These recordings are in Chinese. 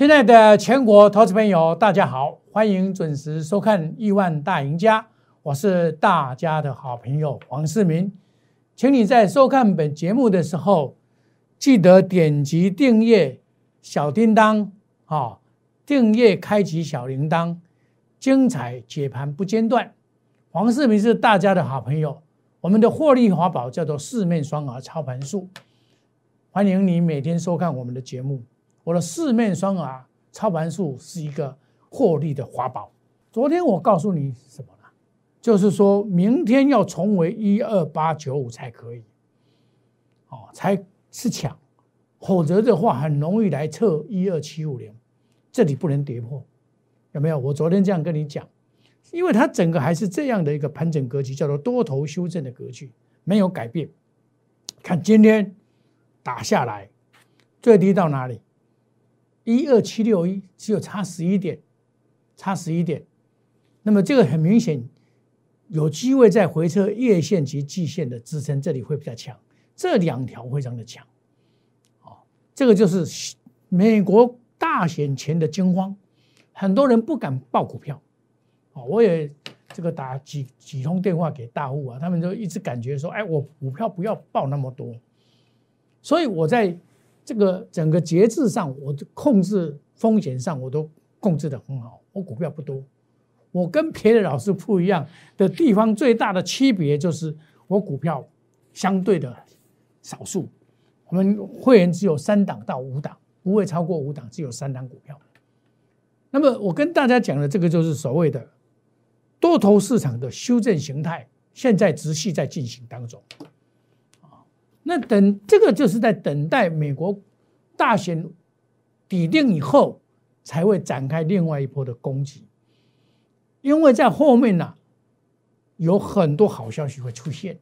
亲爱的全国投资朋友，大家好，欢迎准时收看《亿万大赢家》，我是大家的好朋友黄世明，请你在收看本节目的时候，记得点击订阅小叮当，啊，订阅开启小铃铛，精彩解盘不间断。黄世明是大家的好朋友，我们的获利法宝叫做四面双耳操盘术，欢迎你每天收看我们的节目。我的四面双耳操盘术是一个获利的法宝。昨天我告诉你什么呢？就是说明天要重回一二八九五才可以，哦，才是抢，否则的话很容易来测一二七五零，这里不能跌破，有没有？我昨天这样跟你讲，因为它整个还是这样的一个盘整格局，叫做多头修正的格局，没有改变。看今天打下来，最低到哪里？一二七六一只有差十一点，差十一点，那么这个很明显有机会在回撤月线及季线的支撑，这里会比较强，这两条非常的强，哦，这个就是美国大选前的惊慌，很多人不敢报股票，哦，我也这个打几几通电话给大户啊，他们就一直感觉说，哎，我股票不要报那么多，所以我在。这个整个节制上，我控制风险上，我都控制的很好。我股票不多，我跟别的老师不一样的地方，最大的区别就是我股票相对的少数。我们会员只有三档到五档，不会超过五档，只有三档股票。那么我跟大家讲的这个就是所谓的多头市场的修正形态，现在持续在进行当中。那等这个就是在等待美国大选底定以后，才会展开另外一波的攻击，因为在后面呢有很多好消息会出现，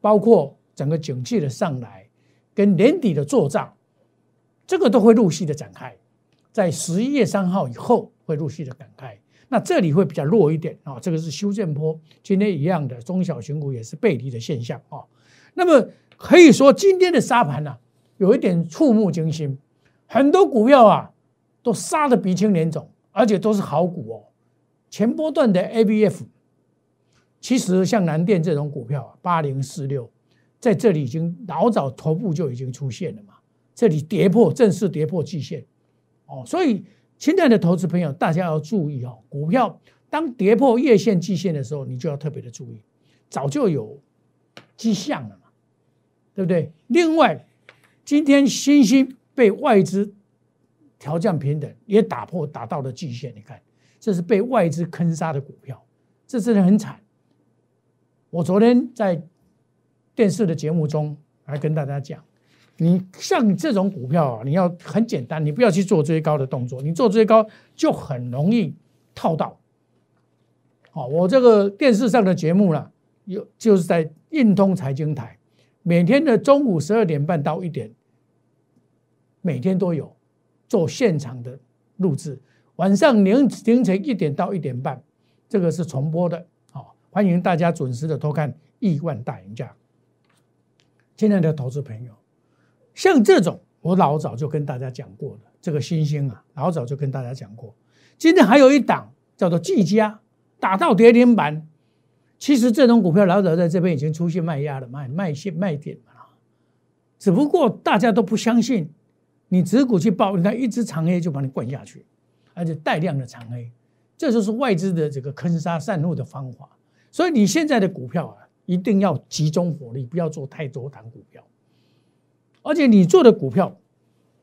包括整个景气的上来跟年底的做账，这个都会陆续的展开，在十一月三号以后会陆续的展开。那这里会比较弱一点啊，这个是修正波，今天一样的中小型股也是背离的现象啊，那么。可以说今天的沙盘呢，有一点触目惊心，很多股票啊都杀的鼻青脸肿，而且都是好股哦。前波段的 ABF，其实像南电这种股票啊，八零四六，在这里已经老早头部就已经出现了嘛，这里跌破正式跌破季线哦，所以现在的投资朋友大家要注意哦，股票当跌破月线季线的时候，你就要特别的注意，早就有迹象了嘛。对不对？另外，今天新兴被外资调降平等，也打破打到了极限。你看，这是被外资坑杀的股票，这真的很惨。我昨天在电视的节目中还跟大家讲，你像这种股票啊，你要很简单，你不要去做追高的动作，你做追高就很容易套到。好，我这个电视上的节目呢，有就是在运通财经台。每天的中午十二点半到一点，每天都有做现场的录制。晚上凌凌晨一点到一点半，这个是重播的。好，欢迎大家准时的偷看《亿万大赢家》。亲爱的投资朋友，像这种我老早就跟大家讲过了，这个星星啊，老早就跟大家讲过。今天还有一档叫做技嘉，打到跌停板。其实这种股票老早在这边已经出现卖压了，卖卖线卖点了，只不过大家都不相信，你只股去报，你看一只长黑就把你灌下去，而且带量的长黑，这就是外资的这个坑杀散户的方法。所以你现在的股票啊，一定要集中火力，不要做太多档股票，而且你做的股票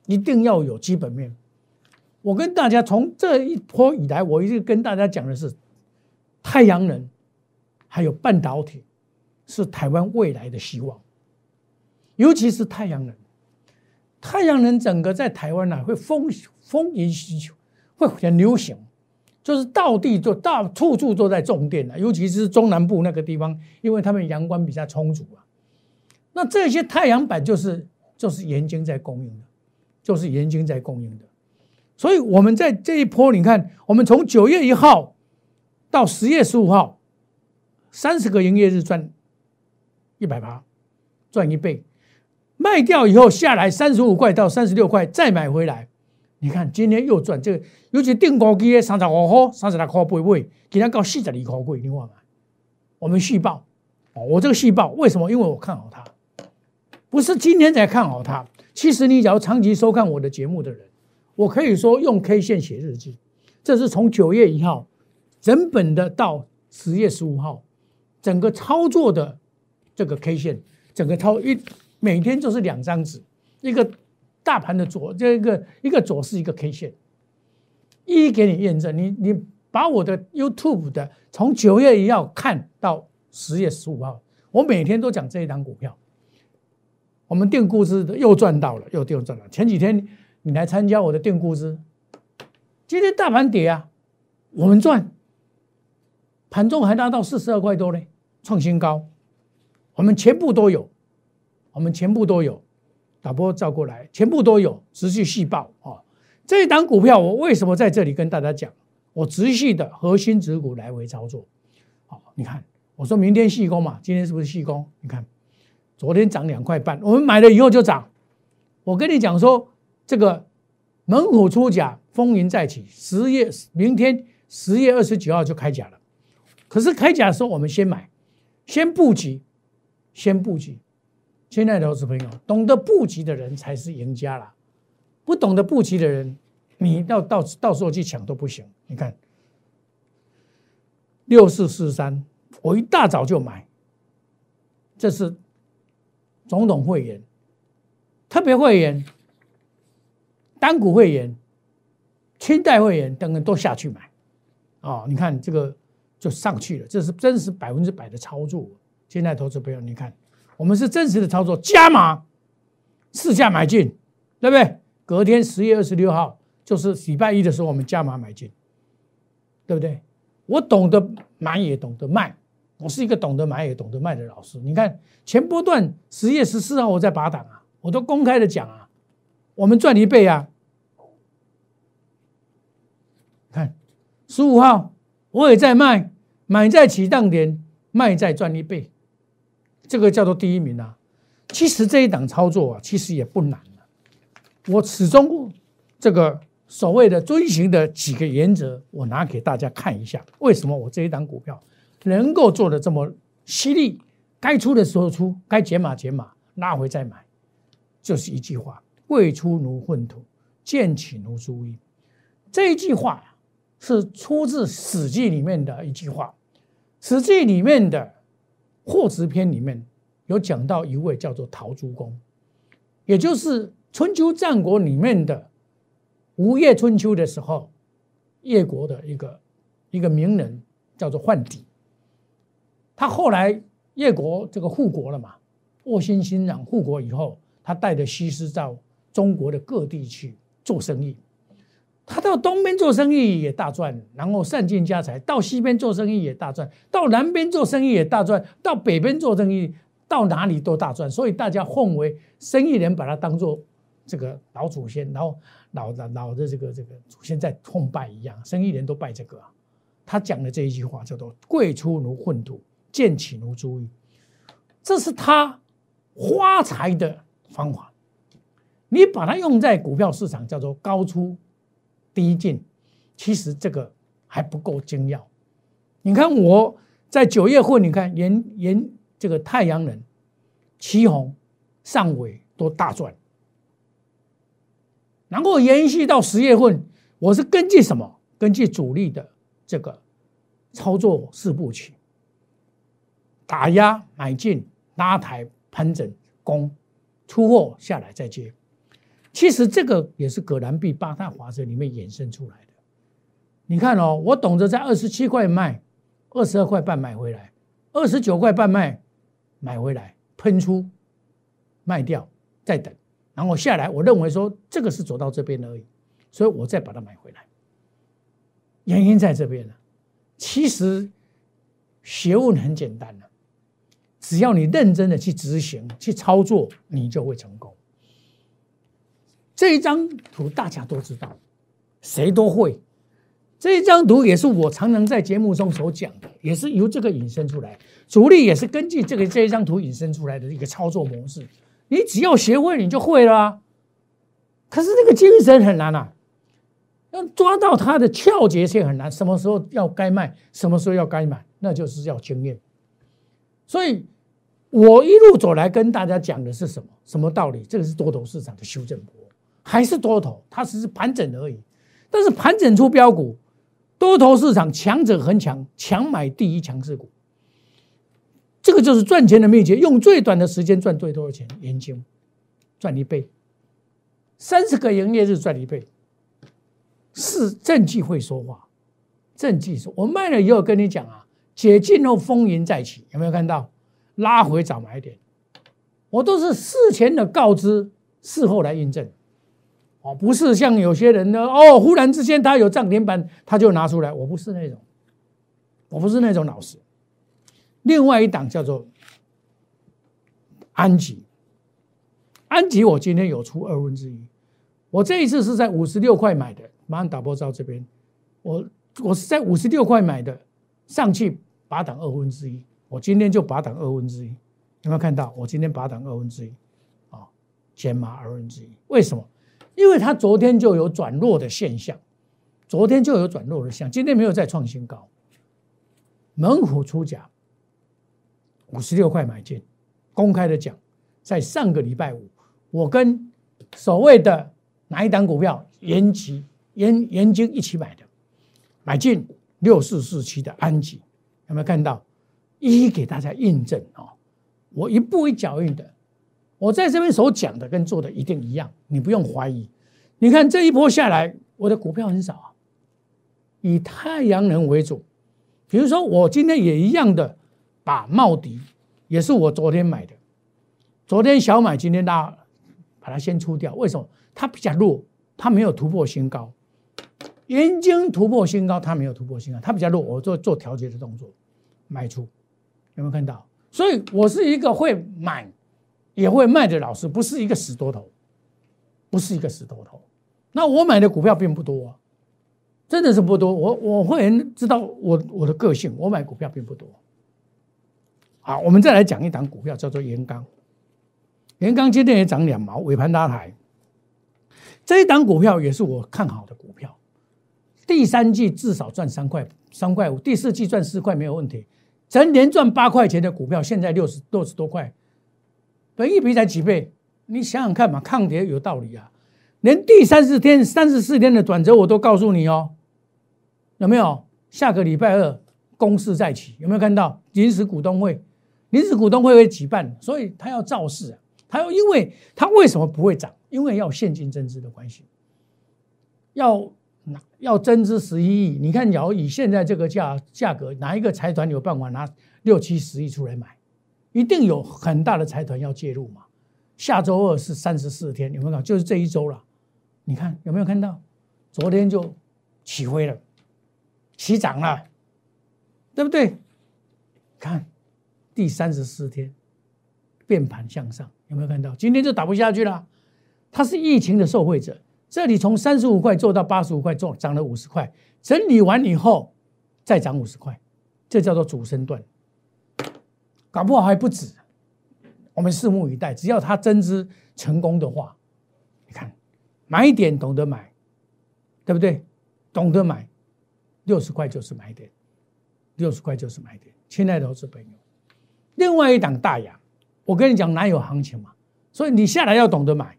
一定要有基本面。我跟大家从这一波以来，我一直跟大家讲的是太阳能。还有半导体是台湾未来的希望，尤其是太阳能。太阳能整个在台湾呢会风风靡需求，会很流行，就是到地就到处处都在种电了，尤其是中南部那个地方，因为他们阳光比较充足啊。那这些太阳板就是就是盐津在供应的，就是盐津在供应的。所以我们在这一波，你看，我们从九月一号到十月十五号。三十个营业日赚一百八，赚一倍，卖掉以后下来三十五块到三十六块，再买回来，你看今天又赚这个，尤其定高机的三十五块、三十六块八尾，今天到四十二块贵，你看嘛？我们续报，我这个续报为什么？因为我看好它，不是今天才看好它。其实你只要长期收看我的节目的人，我可以说用 K 线写日记，这是从九月一号整本的到十月十五号，整个操作的这个 K 线，整个操一每天就是两张纸，一个。大盘的左这个一个左是一个 K 线，一一给你验证。你你把我的 YouTube 的从九月一号看到十月十五号，我每天都讲这一档股票。我们定估值的又赚到了，又又赚了。前几天你来参加我的定估值，今天大盘跌啊，我们赚，盘中还拉到四十二块多呢，创新高。我们全部都有，我们全部都有。导播照过来，全部都有，持续细报啊！这一档股票，我为什么在这里跟大家讲？我持续的核心指股来回操作。好，你看，我说明天细工嘛，今天是不是细工？你看，昨天涨两块半，我们买了以后就涨。我跟你讲说，这个猛虎出甲，风云再起，十月明天十月二十九号就开甲了。可是开甲的时候，我们先买，先布局，先布局。亲爱的投资朋友，懂得布局的人才是赢家啦！不懂得布局的人，你到到到时候去抢都不行。你看，六四四三，我一大早就买，这是总统会员、特别会员、单股会员、清代会员等等都下去买，哦，你看这个就上去了，这是真实百分之百的操作。现在投资朋友，你看。我们是真实的操作，加码，市价买进，对不对？隔天十月二十六号就是礼拜一的时候，我们加码买进，对不对？我懂得买也懂得卖，我是一个懂得买也懂得卖的老师。你看前波段十月十四号我在拔档啊，我都公开的讲啊，我们赚一倍啊。看十五号我也在卖，买在起当点，卖在赚一倍。这个叫做第一名啊！其实这一档操作啊，其实也不难我始终这个所谓的遵循的几个原则，我拿给大家看一下。为什么我这一档股票能够做的这么犀利？该出的时候出，该减码减码，拉回再买，就是一句话：未出如粪土，见起如猪衣。这一句话是出自《史记》里面的一句话，《史记》里面的。《货殖篇》里面有讲到一位叫做陶朱公，也就是春秋战国里面的吴越春秋的时候，越国的一个一个名人叫做范蠡。他后来越国这个护国了嘛，卧薪尝胆护国以后，他带着西施到中国的各地去做生意。他到东边做生意也大赚，然后散尽家财；到西边做生意也大赚，到南边做生意也大赚，到北边做生意到哪里都大赚。所以大家奉为生意人，把他当做这个老祖先，然后老的老的这个这个祖先在奉拜一样，生意人都拜这个。他讲的这一句话叫做“贵出如粪土，贱起如猪衣”，这是他发财的方法。你把它用在股票市场，叫做高出。第一进，其实这个还不够精要。你看我在九月份，你看沿沿这个太阳能、旗红、上尾都大赚，然后延续到十月份，我是根据什么？根据主力的这个操作四部曲：打压、买进、拉抬、盘整、攻、出货下来再接。其实这个也是葛兰碧八大法则里面衍生出来的。你看哦，我懂得在二十七块卖，二十二块半买回来，二十九块半卖，买回来喷出，卖掉，再等，然后下来。我认为说这个是走到这边而已，所以我再把它买回来。原因在这边呢。其实学问很简单的，只要你认真的去执行、去操作，你就会成功。这一张图大家都知道，谁都会。这一张图也是我常常在节目中所讲的，也是由这个引申出来。主力也是根据这个这一张图引申出来的一个操作模式。你只要学会，你就会了。可是这个精神很难啊！要抓到它的窍节性很难。什么时候要该卖，什么时候要该买，那就是要经验。所以，我一路走来跟大家讲的是什么？什么道理？这个是多头市场的修正波，还是多头？它只是盘整而已。但是盘整出标股，多头市场强者恒强，强买第一强势股。这个就是赚钱的秘诀，用最短的时间赚最多的钱。研究赚一倍，三十个营业日赚一倍，是政绩会说话。政绩说，我卖了以后跟你讲啊，解禁后风云再起，有没有看到？拉回早买点，我都是事前的告知，事后来印证。哦，不是像有些人呢，哦，忽然之间他有涨停板，他就拿出来。我不是那种，我不是那种老师。另外一档叫做安吉，安吉我今天有出二分之一，我这一次是在五十六块买的，马上打波到这边，我我是在五十六块买的，上去拔档二分之一，我今天就拔档二分之一，有没有看到？我今天拔档二分之一，啊，减码二分之一，为什么？因为它昨天就有转弱的现象，昨天就有转弱的现象，今天没有再创新高，猛虎出价。五十六块买进，公开的讲，在上个礼拜五，我跟所谓的哪一档股票，延吉、延延金一起买的，买进六四四七的安吉，有没有看到？一一给大家印证啊！我一步一脚印的，我在这边所讲的跟做的一定一样，你不用怀疑。你看这一波下来，我的股票很少啊，以太阳能为主，比如说我今天也一样的。把茂迪也是我昨天买的，昨天小买，今天大把它先出掉。为什么？它比较弱，它没有突破新高。元晶突破新高，它没有突破新高，它比较弱。我做做调节的动作，卖出，有没有看到？所以我是一个会买也会卖的老师，不是一个死多头，不是一个死多头。那我买的股票并不多，真的是不多。我我会知道我我的个性，我买股票并不多。好，我们再来讲一档股票，叫做盐钢。盐钢今天也涨两毛，尾盘拉抬。这一档股票也是我看好的股票，第三季至少赚三块三块五，第四季赚四块没有问题。整年赚八块钱的股票，现在六十六十多块，本一比才几倍？你想想看嘛，抗跌有道理啊。连第三十天、三十四天的转折我都告诉你哦，有没有？下个礼拜二公示再起，有没有看到临时股东会？临时股东会会举办，所以他要造势啊，他要，因为他为什么不会涨？因为要现金增资的关系，要拿要增资十一亿。你看，要以现在这个价价格，哪一个财团有办法拿六七十亿出来买？一定有很大的财团要介入嘛。下周二是三十四天，有没有看？就是这一周了。你看有没有看到？昨天就起飞了，起涨了，对不对？看。第三十四天，变盘向上，有没有看到？今天就打不下去了。它是疫情的受惠者，这里从三十五块做到八十五块，做涨了五十块，整理完以后再涨五十块，这叫做主升段，搞不好还不止。我们拭目以待，只要它增资成功的话，你看买点懂得买，对不对？懂得买，六十块就是买点，六十块就是买点。亲爱的投资朋友。另外一档大洋，我跟你讲哪有行情嘛？所以你下来要懂得买，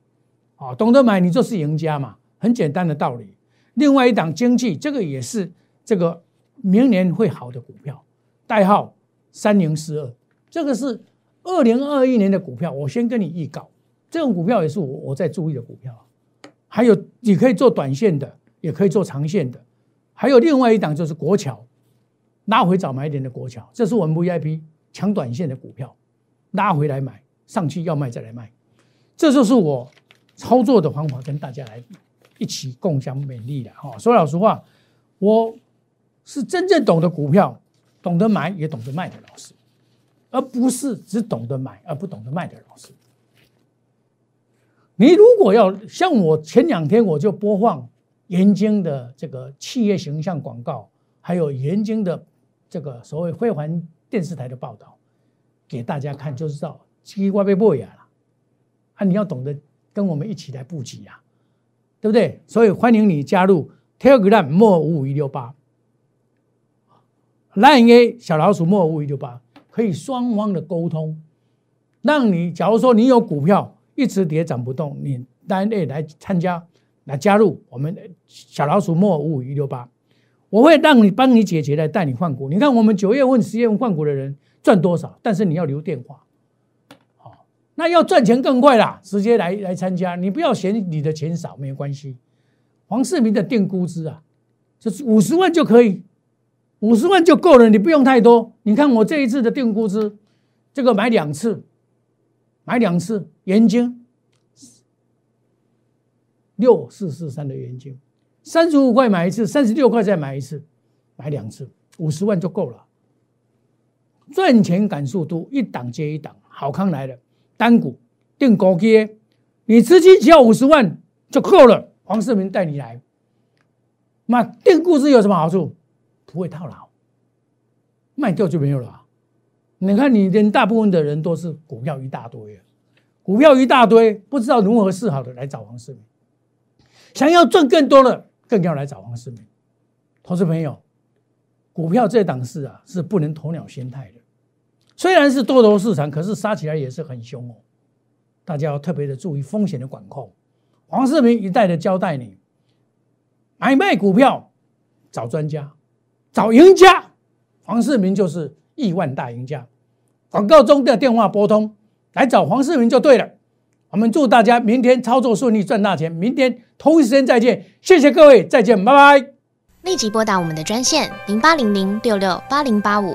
啊，懂得买你就是赢家嘛，很简单的道理。另外一档经济，这个也是这个明年会好的股票，代号三零四二，这个是二零二一年的股票。我先跟你预告，这种股票也是我我在注意的股票。还有你可以做短线的，也可以做长线的。还有另外一档就是国桥，拉回早买点的国桥，这是我们 VIP。抢短线的股票，拉回来买，上去要卖再来卖，这就是我操作的方法，跟大家来一起共享美丽的哈。说老实话，我是真正懂得股票、懂得买也懂得卖的老师，而不是只懂得买而不懂得卖的老师。你如果要像我前两天我就播放盐津的这个企业形象广告，还有盐津的这个所谓辉煌。电视台的报道给大家看，就知道奇怪被破呀了啊！你要懂得跟我们一起来布局呀，对不对？所以欢迎你加入 Telegram 莫五五一六八，Line A 小老鼠莫五五一六八，可以双方的沟通，让你假如说你有股票一直跌涨不动，你 Line A 来参加来加入我们小老鼠莫五五一六八，我会让你帮你解决来带你换股。你看我们九月份、十月份换股的人赚多少？但是你要留电话。那要赚钱更快啦，直接来来参加，你不要嫌你的钱少，没有关系。黄世明的定估值啊，就是五十万就可以，五十万就够了，你不用太多。你看我这一次的定估值，这个买两次，买两次，元金六四四三的元金，三十五块买一次，三十六块再买一次，买两次，五十万就够了。赚钱感速度一档接一档，好康来了。单股定高阶，你资金只要五十万就够了。黄世明带你来，那定股值有什么好处？不会套牢，卖掉就没有了。你看，你连大部分的人都是股票一大堆啊，股票一大堆，不知道如何是好的来找黄世明。想要赚更多的，更要来找黄世明。投资朋友，股票这档事啊，是不能鸵鸟心态的。虽然是多头市场，可是杀起来也是很凶哦。大家要特别的注意风险的管控。黄世明一再的交代你，买卖股票找专家，找赢家。黄世明就是亿万大赢家。广告中的电话拨通，来找黄世明就对了。我们祝大家明天操作顺利，赚大钱。明天同一时间再见，谢谢各位，再见，拜拜。立即拨打我们的专线零八零零六六八零八五。